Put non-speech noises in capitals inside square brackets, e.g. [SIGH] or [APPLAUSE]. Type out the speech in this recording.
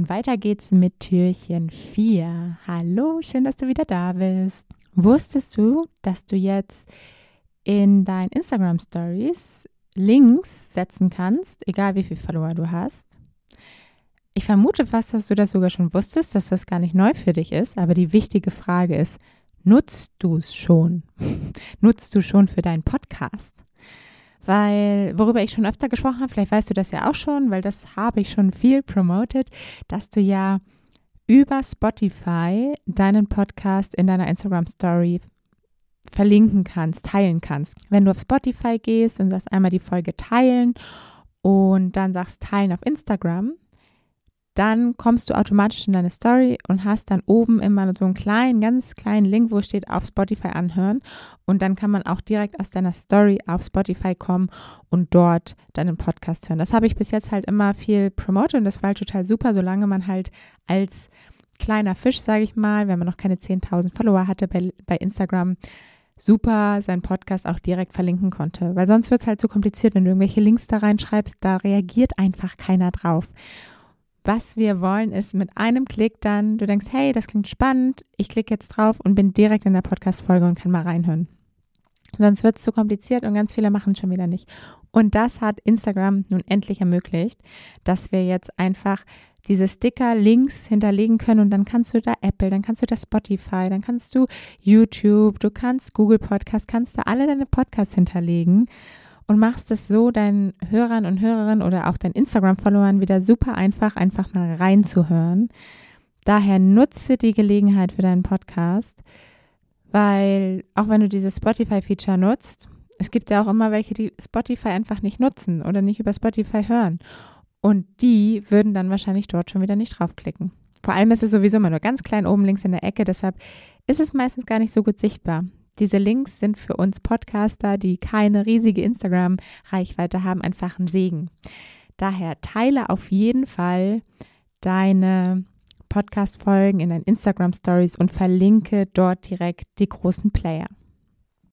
Und weiter geht's mit Türchen 4. Hallo, schön, dass du wieder da bist. Wusstest du, dass du jetzt in deinen Instagram Stories Links setzen kannst, egal wie viele Follower du hast? Ich vermute fast, dass du das sogar schon wusstest, dass das gar nicht neu für dich ist, aber die wichtige Frage ist, nutzt du es schon? [LAUGHS] nutzt du schon für deinen Podcast? Weil, worüber ich schon öfter gesprochen habe, vielleicht weißt du das ja auch schon, weil das habe ich schon viel promoted, dass du ja über Spotify deinen Podcast in deiner Instagram Story verlinken kannst, teilen kannst. Wenn du auf Spotify gehst und sagst einmal die Folge teilen und dann sagst teilen auf Instagram, dann kommst du automatisch in deine Story und hast dann oben immer so einen kleinen, ganz kleinen Link, wo steht auf Spotify anhören. Und dann kann man auch direkt aus deiner Story auf Spotify kommen und dort deinen Podcast hören. Das habe ich bis jetzt halt immer viel promotet und das war halt total super, solange man halt als kleiner Fisch, sage ich mal, wenn man noch keine 10.000 Follower hatte bei, bei Instagram, super seinen Podcast auch direkt verlinken konnte. Weil sonst wird es halt zu kompliziert, wenn du irgendwelche Links da reinschreibst, da reagiert einfach keiner drauf. Was wir wollen, ist mit einem Klick dann, du denkst, hey, das klingt spannend, ich klicke jetzt drauf und bin direkt in der Podcast-Folge und kann mal reinhören. Sonst wird es zu kompliziert und ganz viele machen es schon wieder nicht. Und das hat Instagram nun endlich ermöglicht, dass wir jetzt einfach diese Sticker links hinterlegen können und dann kannst du da Apple, dann kannst du da Spotify, dann kannst du YouTube, du kannst Google Podcast, kannst da alle deine Podcasts hinterlegen und machst es so deinen Hörern und Hörerinnen oder auch deinen Instagram-Followern wieder super einfach, einfach mal reinzuhören. Daher nutze die Gelegenheit für deinen Podcast, weil auch wenn du dieses Spotify-Feature nutzt, es gibt ja auch immer welche, die Spotify einfach nicht nutzen oder nicht über Spotify hören. Und die würden dann wahrscheinlich dort schon wieder nicht draufklicken. Vor allem ist es sowieso immer nur ganz klein oben links in der Ecke, deshalb ist es meistens gar nicht so gut sichtbar. Diese Links sind für uns Podcaster, die keine riesige Instagram-Reichweite haben, einfach ein Segen. Daher teile auf jeden Fall deine Podcast-Folgen in deinen Instagram-Stories und verlinke dort direkt die großen Player.